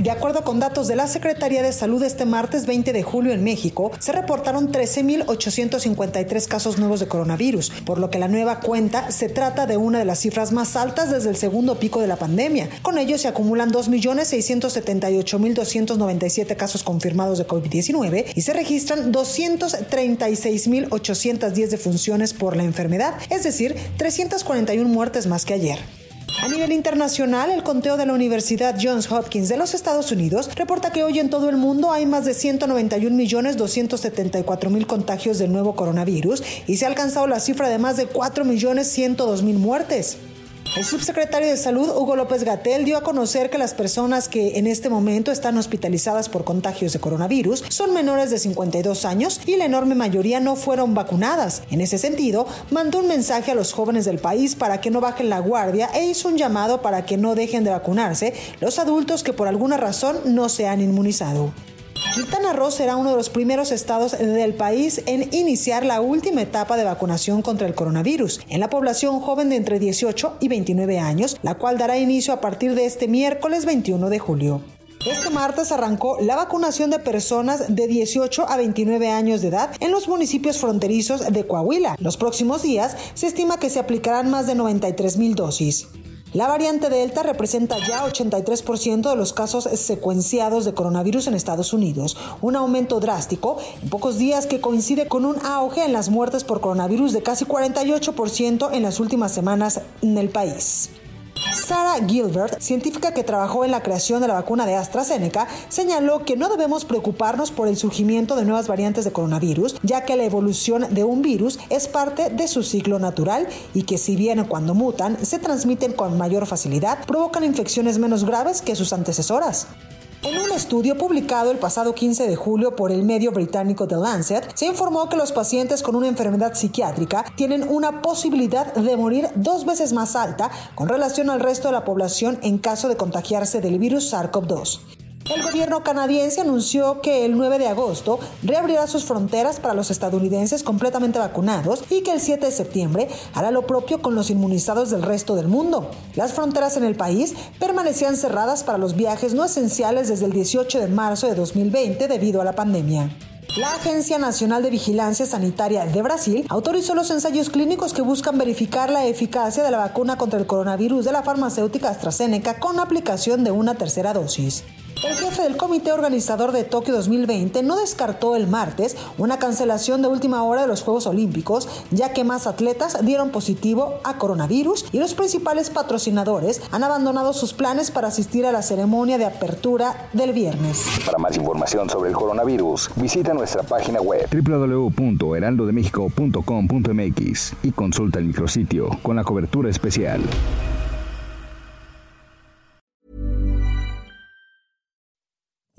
De acuerdo con datos de la Secretaría de Salud este martes 20 de julio en México, se reportaron 13.853 casos nuevos de coronavirus, por lo que la nueva cuenta se trata de una de las cifras más altas desde el segundo pico de la pandemia. Con ello se acumulan 2.678.297 casos confirmados de COVID-19 y se registran 236.810 defunciones por la enfermedad, es decir, 341 muertes más que ayer. A nivel internacional, el conteo de la Universidad Johns Hopkins de los Estados Unidos reporta que hoy en todo el mundo hay más de 191 millones 274 mil contagios del nuevo coronavirus y se ha alcanzado la cifra de más de 4 millones 102 mil muertes. El subsecretario de Salud, Hugo López Gatel, dio a conocer que las personas que en este momento están hospitalizadas por contagios de coronavirus son menores de 52 años y la enorme mayoría no fueron vacunadas. En ese sentido, mandó un mensaje a los jóvenes del país para que no bajen la guardia e hizo un llamado para que no dejen de vacunarse los adultos que por alguna razón no se han inmunizado. Quintana Roo será uno de los primeros estados del país en iniciar la última etapa de vacunación contra el coronavirus en la población joven de entre 18 y 29 años, la cual dará inicio a partir de este miércoles 21 de julio. Este martes arrancó la vacunación de personas de 18 a 29 años de edad en los municipios fronterizos de Coahuila. Los próximos días se estima que se aplicarán más de 93 mil dosis. La variante Delta representa ya 83% de los casos secuenciados de coronavirus en Estados Unidos, un aumento drástico en pocos días que coincide con un auge en las muertes por coronavirus de casi 48% en las últimas semanas en el país. Sarah Gilbert, científica que trabajó en la creación de la vacuna de AstraZeneca, señaló que no debemos preocuparnos por el surgimiento de nuevas variantes de coronavirus, ya que la evolución de un virus es parte de su ciclo natural y que si bien cuando mutan se transmiten con mayor facilidad, provocan infecciones menos graves que sus antecesoras. En un estudio publicado el pasado 15 de julio por el medio británico The Lancet, se informó que los pacientes con una enfermedad psiquiátrica tienen una posibilidad de morir dos veces más alta con relación al resto de la población en caso de contagiarse del virus SARS-CoV-2. El gobierno canadiense anunció que el 9 de agosto reabrirá sus fronteras para los estadounidenses completamente vacunados y que el 7 de septiembre hará lo propio con los inmunizados del resto del mundo. Las fronteras en el país permanecían cerradas para los viajes no esenciales desde el 18 de marzo de 2020 debido a la pandemia. La Agencia Nacional de Vigilancia Sanitaria de Brasil autorizó los ensayos clínicos que buscan verificar la eficacia de la vacuna contra el coronavirus de la farmacéutica AstraZeneca con aplicación de una tercera dosis. El jefe del comité organizador de Tokio 2020 no descartó el martes una cancelación de última hora de los Juegos Olímpicos, ya que más atletas dieron positivo a coronavirus y los principales patrocinadores han abandonado sus planes para asistir a la ceremonia de apertura del viernes. Para más información sobre el coronavirus, visita nuestra página web www.heraldodemexico.com.mx y consulta el micrositio con la cobertura especial.